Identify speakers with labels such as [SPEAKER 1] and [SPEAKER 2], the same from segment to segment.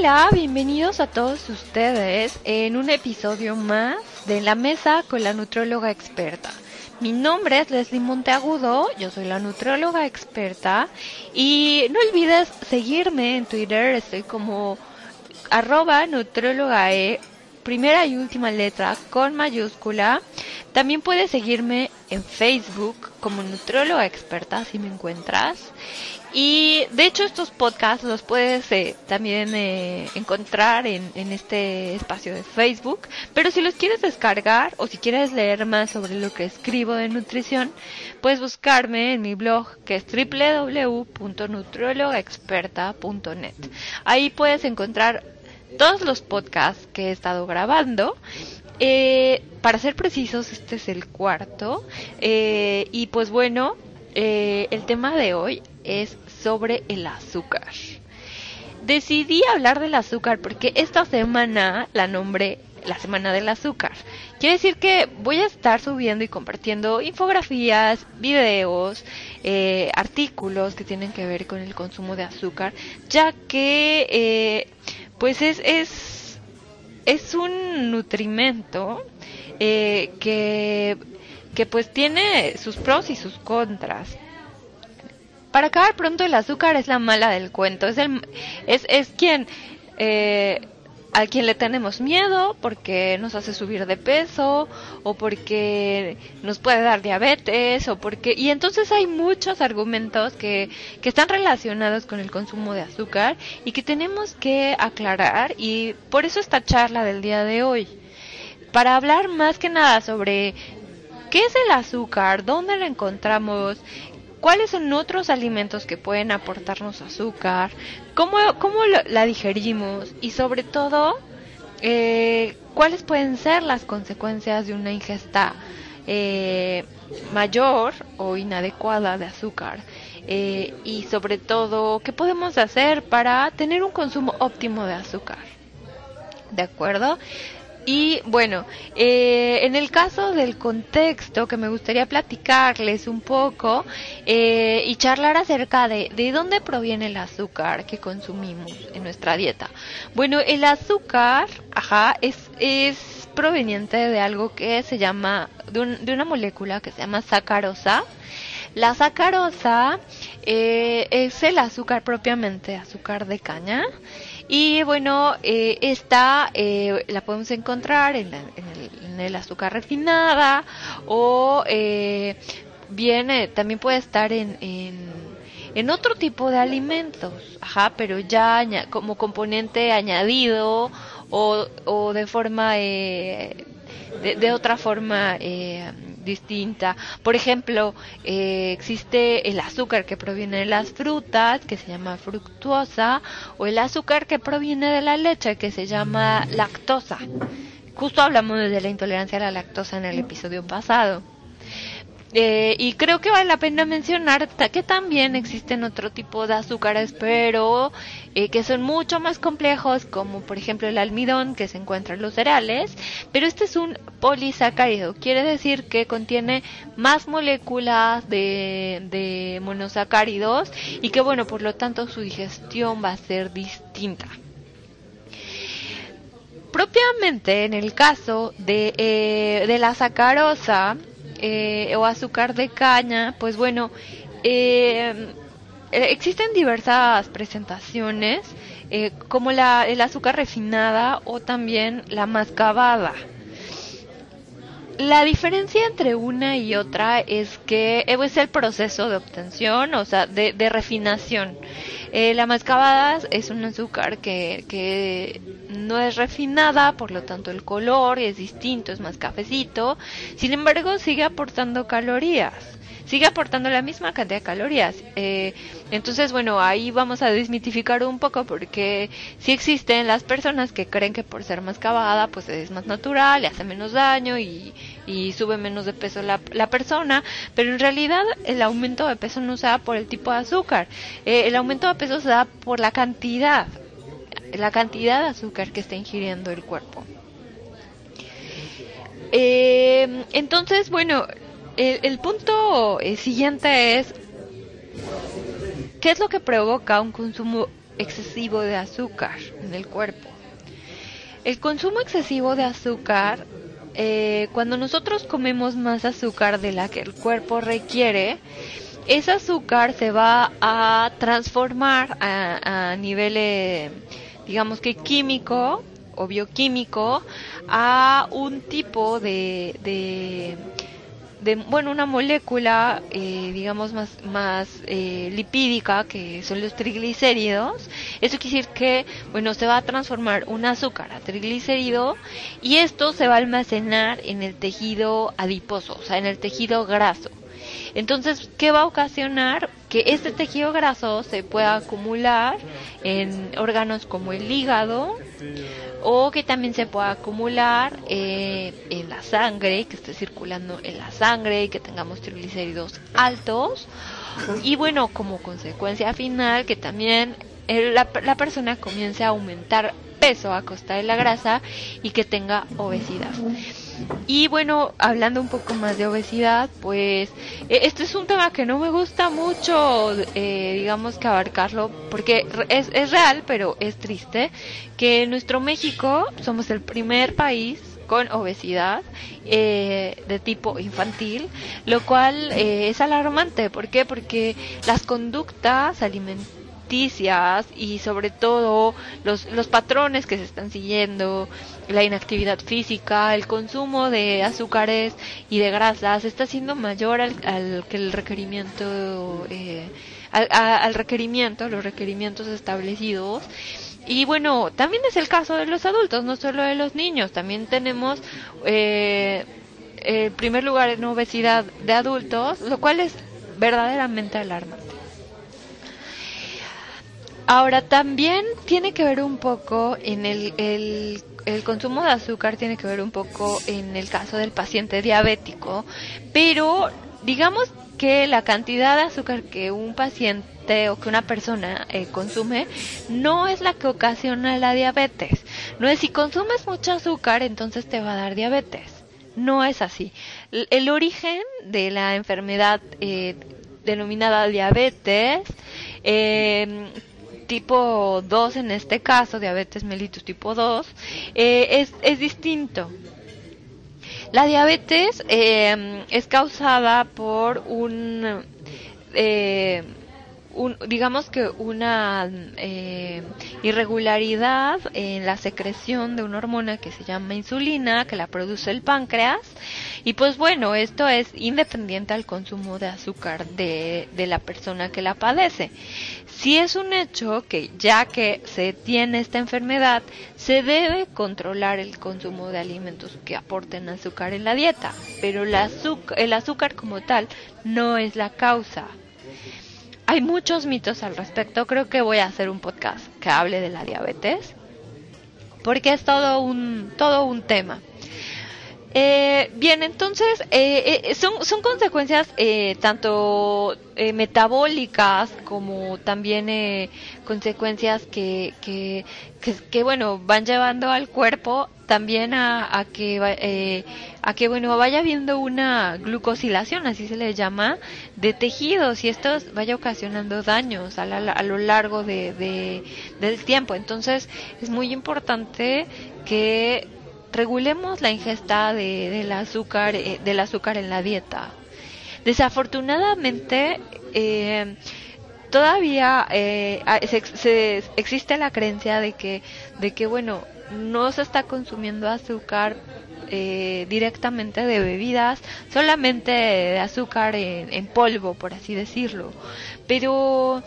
[SPEAKER 1] Hola, bienvenidos a todos ustedes en un episodio más de La Mesa con la Nutróloga Experta. Mi nombre es Leslie Monteagudo, yo soy la nutróloga experta y no olvides seguirme en Twitter, estoy como arroba nutrólogae, primera y última letra con mayúscula. También puedes seguirme en Facebook como nutróloga experta si me encuentras. Y de hecho estos podcasts los puedes eh, también eh, encontrar en, este espacio de Facebook. Pero si los quieres descargar o si quieres leer más sobre lo que escribo de nutrición, puedes buscarme en mi blog que es www.nutriologaexperta.net. Ahí puedes encontrar todos los podcasts que he estado grabando. Eh, para ser precisos, este es el cuarto. Y pues bueno, el tema de hoy es sobre el azúcar. Decidí hablar del azúcar porque esta semana la nombré la semana del azúcar. Quiere decir que voy a estar subiendo y compartiendo infografías, videos, eh, artículos que tienen que ver con el consumo de azúcar, ya que eh, pues es, es, es un nutrimento eh, que, que pues tiene sus pros y sus contras. Para acabar pronto el azúcar es la mala del cuento, es, el, es, es quien eh, a quien le tenemos miedo porque nos hace subir de peso o porque nos puede dar diabetes o porque y entonces hay muchos argumentos que, que están relacionados con el consumo de azúcar y que tenemos que aclarar y por eso esta charla del día de hoy. Para hablar más que nada sobre qué es el azúcar, dónde lo encontramos, cuáles son otros alimentos que pueden aportarnos azúcar, cómo, cómo la digerimos y sobre todo eh, cuáles pueden ser las consecuencias de una ingesta eh, mayor o inadecuada de azúcar. Eh, y sobre todo, ¿qué podemos hacer para tener un consumo óptimo de azúcar? ¿De acuerdo? Y bueno, eh, en el caso del contexto que me gustaría platicarles un poco eh, y charlar acerca de, de dónde proviene el azúcar que consumimos en nuestra dieta. Bueno, el azúcar, ajá, es, es proveniente de algo que se llama, de, un, de una molécula que se llama sacarosa. La sacarosa eh, es el azúcar propiamente, azúcar de caña. Y bueno, eh, esta eh, la podemos encontrar en, la, en, el, en, el, azúcar refinada o eh, viene, también puede estar en, en, en, otro tipo de alimentos, ajá, pero ya como componente añadido o, o de forma, eh, de, de, otra forma eh, distinta. Por ejemplo, eh, existe el azúcar que proviene de las frutas, que se llama fructuosa, o el azúcar que proviene de la leche, que se llama lactosa. Justo hablamos de la intolerancia a la lactosa en el episodio pasado. Eh, y creo que vale la pena mencionar que también existen otro tipo de azúcares, pero eh, que son mucho más complejos, como por ejemplo el almidón que se encuentra en los cereales, pero este es un polisacárido, quiere decir que contiene más moléculas de, monosacáridos y que bueno, por lo tanto su digestión va a ser distinta. Propiamente en el caso de, eh, de la sacarosa, eh, o azúcar de caña, pues bueno, eh, existen diversas presentaciones, eh, como la, el azúcar refinada o también la mascabada. La diferencia entre una y otra es que es el proceso de obtención, o sea, de refinación. Eh, la mascabada es un azúcar que, que no es refinada, por lo tanto el color es distinto, es más cafecito. Sin embargo, sigue aportando calorías sigue aportando la misma cantidad de calorías. Eh, entonces, bueno, ahí vamos a desmitificar un poco porque sí existen las personas que creen que por ser más cavada, pues es más natural, le hace menos daño y, y sube menos de peso la, la, persona, pero en realidad el aumento de peso no se da por el tipo de azúcar, eh, el aumento de peso se da por la cantidad, la cantidad de azúcar que está ingiriendo el cuerpo. Eh, entonces, bueno, el, el punto eh, siguiente es, ¿qué es lo que provoca un consumo excesivo de azúcar en el cuerpo. El consumo excesivo de azúcar, eh, cuando nosotros comemos más azúcar de la que el cuerpo requiere, ese azúcar se va a transformar a, nivel, eh, digamos que químico o bioquímico, a un tipo de de bueno una molécula eh, digamos más más eh, lipídica que son los triglicéridos eso quiere decir que bueno se va a transformar un azúcar a triglicérido y esto se va a almacenar en el tejido adiposo o sea en el tejido graso entonces, ¿qué va a ocasionar? Que este tejido graso se pueda acumular en órganos como el hígado o que también se pueda acumular eh, en la sangre, que esté circulando en la sangre y que tengamos triglicéridos altos. Y bueno, como consecuencia final, que también la, la persona comience a aumentar peso a costa de la grasa y que tenga obesidad. Y bueno, hablando un poco más de obesidad, pues este es un tema que no me gusta mucho, eh, digamos que abarcarlo, porque es, es real, pero es triste, que en nuestro México somos el primer país con obesidad eh, de tipo infantil, lo cual eh, es alarmante. ¿Por qué? Porque las conductas alimentarias y sobre todo los, los patrones que se están siguiendo, la inactividad física, el consumo de azúcares y de grasas está siendo mayor al, que el requerimiento, eh, al, requerimiento, los requerimientos establecidos. Y bueno, también es el caso de los adultos, no solo de los niños. También tenemos eh, el primer lugar en obesidad de adultos, lo cual es verdaderamente alarmante. Ahora también tiene que ver un poco en el, el, el, consumo de azúcar, tiene que ver un poco en el caso del paciente diabético, pero digamos que la cantidad de azúcar que un paciente o que una persona eh, consume no es la que ocasiona la diabetes. No es si consumes mucho azúcar entonces te va a dar diabetes. No es así. El, origen de la enfermedad eh, denominada diabetes eh, tipo 2 en este caso, diabetes mellitus tipo 2, eh, es, es, distinto. La diabetes eh, es causada por un, eh, un digamos que una irregularidad en la secreción de una hormona que se llama insulina, que la produce el páncreas. Y pues bueno, esto es independiente al consumo de azúcar de, de la persona que la padece. Si es un hecho que ya que se tiene esta enfermedad, se debe controlar el consumo de alimentos que aporten azúcar en la dieta, pero el azúcar como tal no es la causa. Hay muchos mitos al respecto, creo que voy a hacer un podcast que hable de la diabetes, porque es todo un, todo un tema. Eh, bien, entonces eh, eh, son, son consecuencias eh, tanto eh, metabólicas como también consecuencias que, que, que, bueno van llevando al cuerpo también a, a que a que bueno vaya habiendo una glucosilación así se le llama de tejidos y esto vaya ocasionando daños a, a lo largo de, de, del tiempo. Entonces es muy importante que regulemos la ingesta de, del azúcar eh, del azúcar en la dieta. Desafortunadamente eh, todavía eh, se, existe la creencia de que de que bueno no se está consumiendo azúcar eh, directamente de bebidas solamente de azúcar en, polvo por así decirlo pero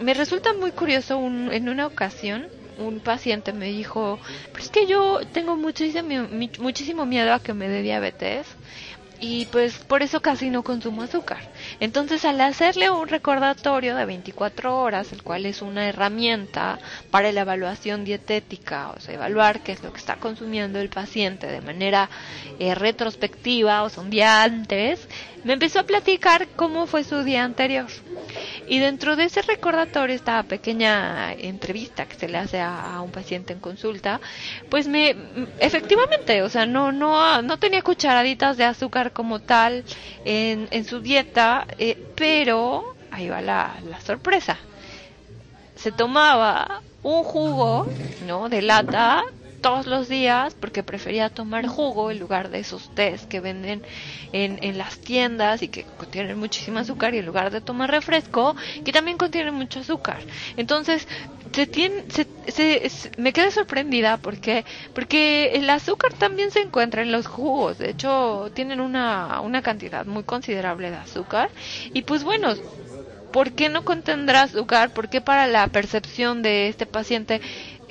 [SPEAKER 1] me resulta muy curioso un, en una ocasión un paciente me dijo, pues es que yo tengo muchísimo, muchísimo miedo a que me dé diabetes y pues por eso casi no consumo azúcar. Entonces al hacerle un recordatorio de 24 horas, el cual es una herramienta para la evaluación dietética, o sea, evaluar qué es lo que está consumiendo el paciente de manera eh, retrospectiva, o sea, un día antes, me empezó a platicar cómo fue su día anterior. Y dentro de ese recordatorio, esta pequeña entrevista que se le hace a, un paciente en consulta, pues me, efectivamente, o sea, no, no, no tenía cucharaditas de azúcar como tal en, en su dieta, eh, pero ahí va la, la sorpresa se tomaba un jugo, ¿no? De lata todos los días porque prefería tomar jugo en lugar de esos tés que venden en, en las tiendas y que contienen muchísimo azúcar y en lugar de tomar refresco que también contiene mucho azúcar. Entonces, se tiene, se, me quedé sorprendida porque porque el azúcar también se encuentra en los jugos. De hecho, tienen una, una cantidad muy considerable de azúcar. Y pues bueno, ¿por qué no contendrá azúcar? ¿Por qué para la percepción de este paciente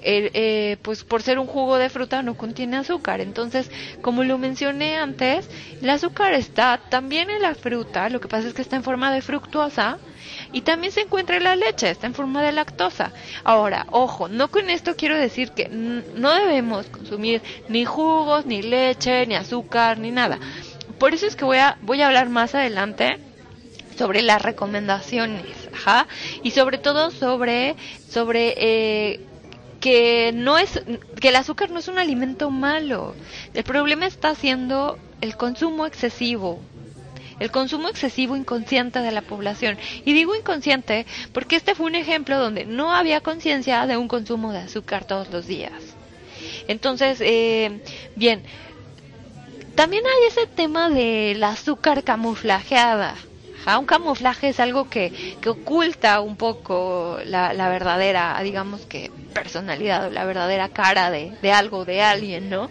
[SPEAKER 1] eh, pues por ser un jugo de fruta no contiene azúcar. Entonces, como lo mencioné antes, el azúcar está también en la fruta, lo que pasa es que está en forma de fructuosa y también se encuentra en la leche, está en forma de lactosa. Ahora, ojo, no con esto quiero decir que no debemos consumir ni jugos, ni leche, ni azúcar, ni nada. Por eso es que voy a, voy a hablar más adelante sobre las recomendaciones, y sobre todo sobre, sobre eh, que no es que el azúcar no es un alimento malo. El problema está siendo el consumo excesivo. El consumo excesivo inconsciente de la población. Y digo inconsciente porque este fue un ejemplo donde no había conciencia de un consumo de azúcar todos los días. Entonces, eh, bien, también hay ese tema del azúcar camuflajeada un camuflaje es algo que, que oculta un poco la, la, verdadera, digamos que personalidad o la verdadera cara de, de algo, de alguien, ¿no?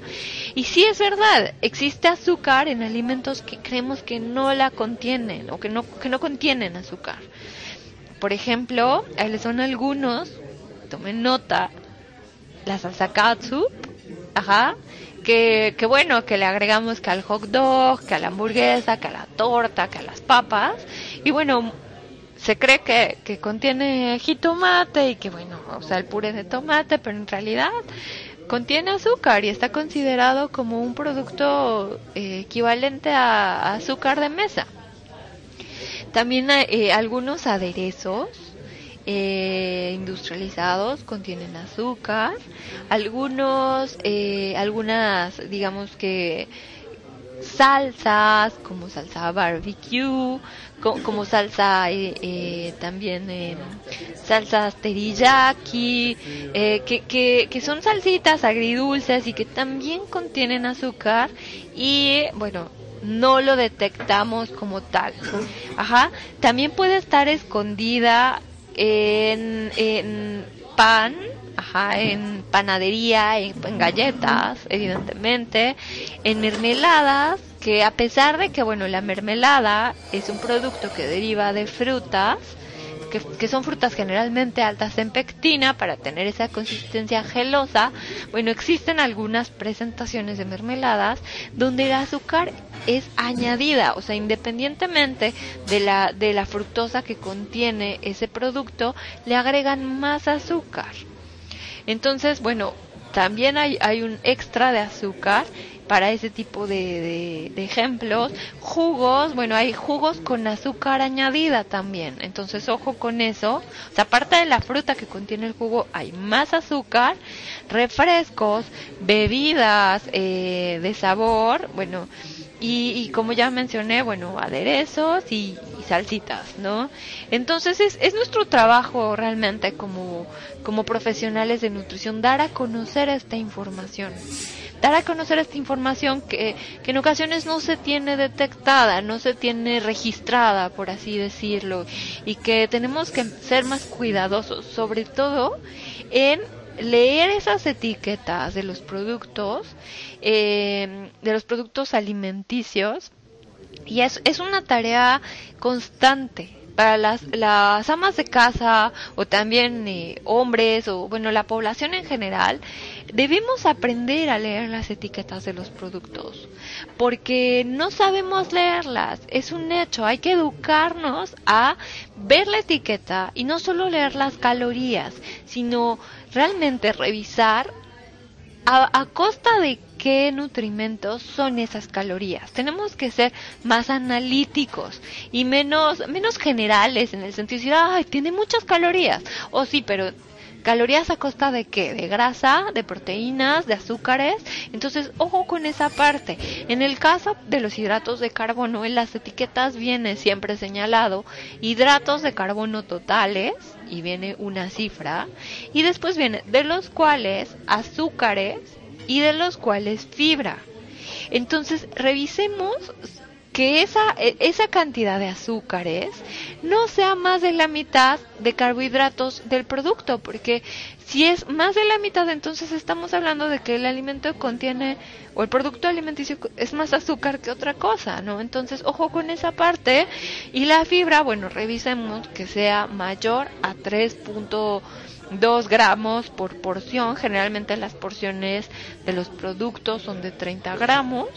[SPEAKER 1] Y sí es verdad, existe azúcar en alimentos que creemos que no la contienen o que no, que no contienen azúcar. Por ejemplo, son algunos, tomen nota, la salsa katsup, ajá, que, que, bueno, que le agregamos que al hot dog, que a la hamburguesa, que a la torta, que a las papas. Y bueno, se cree que, que contiene jitomate y que bueno, o sea, el puré de tomate, pero en realidad contiene azúcar y está considerado como un producto eh, equivalente a, azúcar de mesa. También hay eh, algunos aderezos eh, industrializados contienen azúcar, algunos, eh, algunas, digamos que salsas como salsa barbecue, como, salsa eh, eh también eh, salsas teriyaki, que, que, que son salsitas agridulces y que también contienen azúcar. Y bueno, no lo detectamos como tal. Ajá, también puede estar escondida en, en pan, ajá, en panadería, en, galletas, evidentemente, en mermeladas, que a pesar de que, bueno, la mermelada es un producto que deriva de frutas, que, son frutas generalmente altas en pectina para tener esa consistencia gelosa, bueno, existen algunas presentaciones de mermeladas donde el azúcar es añadida, o sea, independientemente de la, de la fructosa que contiene ese producto, le agregan más azúcar. Entonces, bueno, también hay, hay un extra de azúcar para ese tipo de, de, ejemplos. Jugos, bueno, hay jugos con azúcar añadida también. Entonces, ojo con eso. O sea, aparte de la fruta que contiene el jugo, hay más azúcar, refrescos, bebidas eh, de sabor, bueno, y, como ya mencioné, bueno, aderezos y, y salsitas, ¿no? Entonces es, es, nuestro trabajo realmente como, como profesionales de nutrición dar a conocer esta información dar a conocer esta información que, que en ocasiones no se tiene detectada, no se tiene registrada, por así decirlo, y que tenemos que ser más cuidadosos, sobre todo en leer esas etiquetas de los productos, eh, de los productos alimenticios, y es, es una tarea constante para las, las amas de casa o también eh, hombres o bueno la población en general debemos aprender a leer las etiquetas de los productos, porque no sabemos leerlas, es un hecho, hay que educarnos a ver la etiqueta y no solo leer las calorías, sino realmente revisar a, costa de qué nutrimentos son esas calorías. Tenemos que ser más analíticos y menos, menos generales en el sentido de decir, ay, tiene muchas calorías. O sí, pero calorías a costa de qué? De grasa, de proteínas, de azúcares. Entonces, ojo con esa parte. En el caso de los hidratos de carbono, en las etiquetas viene siempre señalado hidratos de carbono totales y viene una cifra. Y después viene de los cuales azúcares y de los cuales fibra. Entonces, revisemos que esa, e, esa cantidad de azúcares no sea más de la mitad de carbohidratos del producto, porque si es más de la mitad, entonces estamos hablando de que el alimento contiene, o el producto alimenticio es más azúcar que otra cosa, ¿no? Entonces, ojo con esa parte. Y la fibra, bueno, revisemos que sea mayor a 3.2 gramos por porción. Generalmente las porciones de los productos son de 30 gramos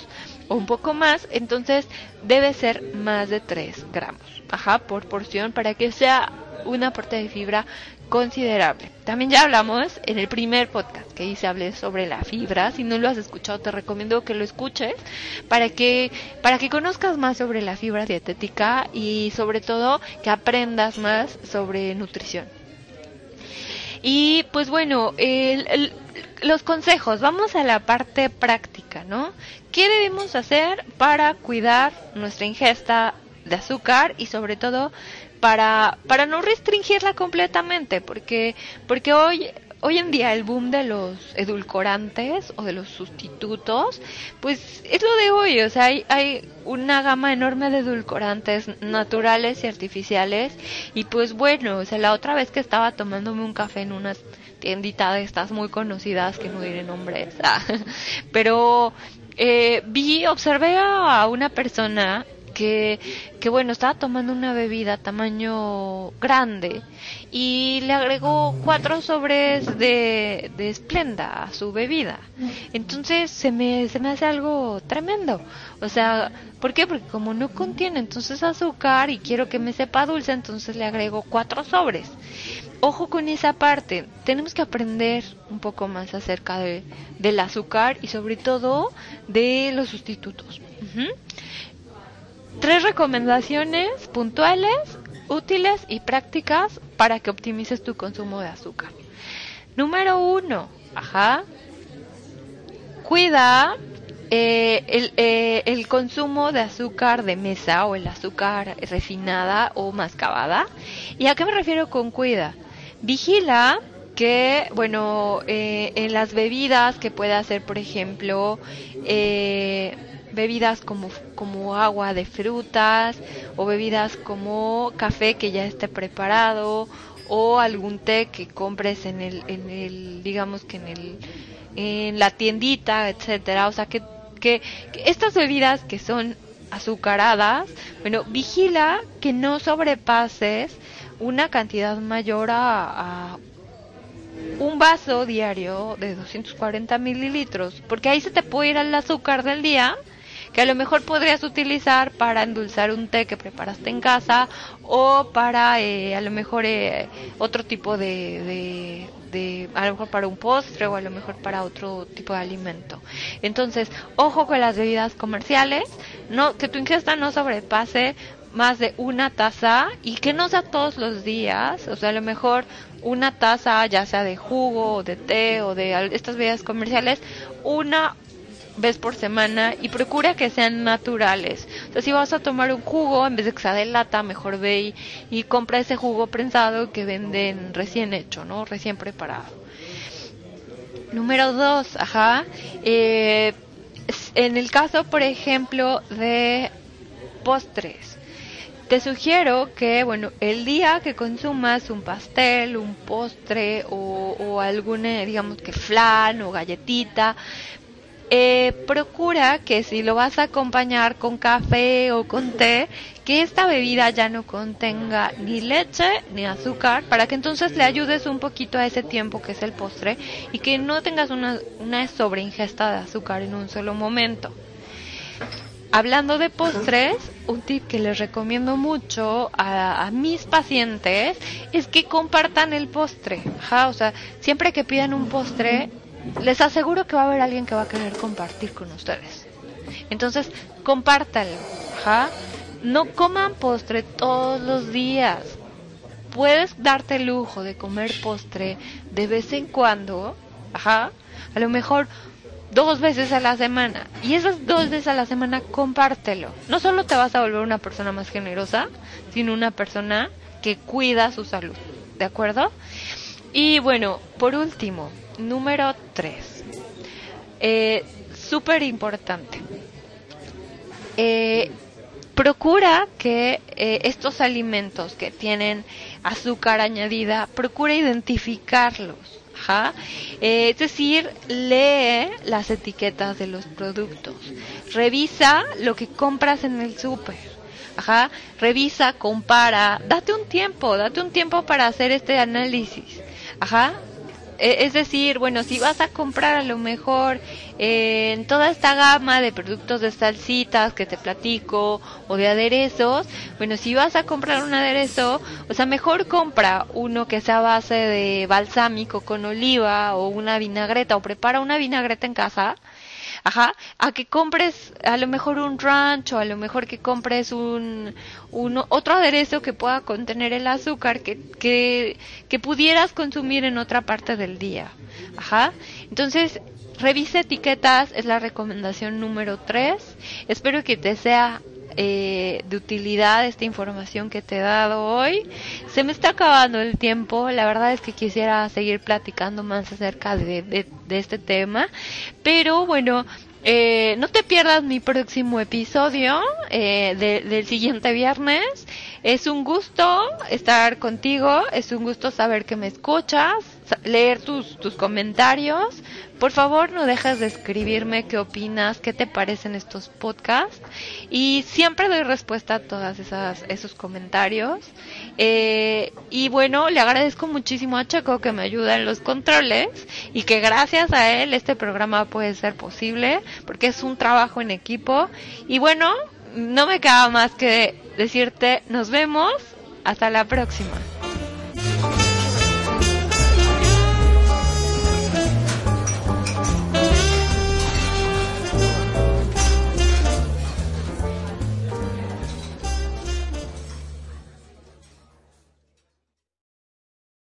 [SPEAKER 1] un poco más, entonces debe ser más de 3 gramos, ajá, por porción para que sea un aporte de fibra considerable. También ya hablamos en el primer podcast que hice hablé sobre la fibra. Si no lo has escuchado, te recomiendo que lo escuches para que para que conozcas más sobre la fibra dietética y sobre todo que aprendas más sobre nutrición. Y pues bueno, los consejos, vamos a la parte práctica, ¿no? ¿Qué debemos hacer para cuidar nuestra ingesta de azúcar y sobre todo para, para no restringirla completamente? Porque, porque hoy, hoy en día el boom de los edulcorantes o de los sustitutos, pues es lo de hoy, o sea, hay, hay una gama enorme de edulcorantes naturales y artificiales y pues bueno, o sea, la otra vez que estaba tomándome un café en unas tienditas de estas muy conocidas que no diré nombres, ah, pero eh, vi, observé a una persona que, que, bueno, estaba tomando una bebida tamaño grande y le agregó cuatro sobres de, de Splenda a su bebida. Entonces se me, se me hace algo tremendo. O sea, ¿por qué? Porque como no contiene entonces azúcar y quiero que me sepa dulce, entonces le agrego cuatro sobres ojo con esa parte. Tenemos que aprender un poco más acerca de, del azúcar y sobre todo de los sustitutos. Tres recomendaciones puntuales, útiles y prácticas para que optimices tu consumo de azúcar. Número uno, ajá, cuida eh, el, eh, el, consumo de azúcar de mesa o el azúcar refinada o mascabada. ¿Y a qué me refiero con cuida? Vigila que, bueno, eh, en las bebidas que pueda hacer, por ejemplo, eh, bebidas como, como agua de frutas o bebidas como café que ya esté preparado o algún té que compres en el, en el digamos que en el, en la tiendita, etcétera. O sea, que, que estas bebidas que son azucaradas, bueno, vigila que no sobrepases una cantidad mayor a, un vaso diario de 240 mililitros, porque ahí se te puede ir el azúcar del día que a lo mejor podrías utilizar para endulzar un té que preparaste en casa o para eh, a lo mejor eh, otro tipo de, de, de, a lo mejor para un postre o a lo mejor para otro tipo de alimento. Entonces, ojo con las bebidas comerciales, no que tu ingesta no sobrepase más de una taza y que no sea todos los días, o sea, a lo mejor una taza ya sea de jugo o de té o de estas bebidas comerciales, una vez por semana y procura que sean naturales. O sea, si vas a tomar un jugo, en vez de que sea de lata, mejor ve y, compra ese jugo prensado que venden recién hecho, ¿no? Recién preparado. Número dos, ajá. Eh, en el caso, por ejemplo, de postres te sugiero que, bueno, el día que consumas un pastel, un postre o, o alguna, digamos que flan o galletita, eh, procura que si lo vas a acompañar con café o con té, que esta bebida ya no contenga ni leche ni azúcar, para que entonces le ayudes un poquito a ese tiempo que es el postre y que no tengas una, una sobreingesta de azúcar en un solo momento. Hablando de postres, un tip que les recomiendo mucho a, mis pacientes es que compartan el postre. O sea, siempre que pidan un postre, les aseguro que va a haber alguien que va a querer compartir con ustedes. Entonces, compártanlo. No coman postre todos los días. puedes darte el lujo de comer postre de vez en cuando, ajá, a lo mejor dos veces a la semana. Y esas dos veces a la semana compártelo. No solo te vas a volver una persona más generosa, sino una persona que cuida su salud. ¿De acuerdo? Y bueno, por último, número tres. Eh, Súper importante. Eh, procura que eh, estos alimentos que tienen azúcar añadida, procura identificarlos. Eh, es decir, lee las etiquetas de los productos. Revisa lo que compras en el súper. Ajá, revisa, compara, date un tiempo, date un tiempo para hacer este análisis. Ajá, es decir, bueno, si vas a comprar a lo mejor eh, en toda esta gama de productos de salsitas que te platico o de aderezos, bueno, si vas a comprar un aderezo, o sea, mejor compra uno que sea base de balsámico con oliva o una vinagreta o prepara una vinagreta en casa Ajá, a que compres a lo mejor un rancho, a lo mejor que compres un, otro aderezo que pueda contener el azúcar que, que, que pudieras consumir en otra parte del día. Ajá, entonces revisa etiquetas, es la recomendación número 3. Espero que te sea eh, de utilidad esta información que te he dado hoy. Se me está acabando el tiempo, la verdad es que quisiera seguir platicando más acerca de, este tema, pero bueno, eh, no te pierdas mi próximo episodio eh, del siguiente viernes. Es un gusto estar contigo, es un gusto saber que me escuchas, leer tus, tus comentarios. Por favor, no dejes de escribirme qué opinas, qué te parecen estos podcasts. Y siempre doy respuesta a todos esos comentarios. Eh, y bueno, le agradezco muchísimo a Checo que me ayuda en los controles y que gracias a él este programa puede ser posible porque es un trabajo en equipo. Y bueno, no me queda más que decirte nos vemos. Hasta la próxima.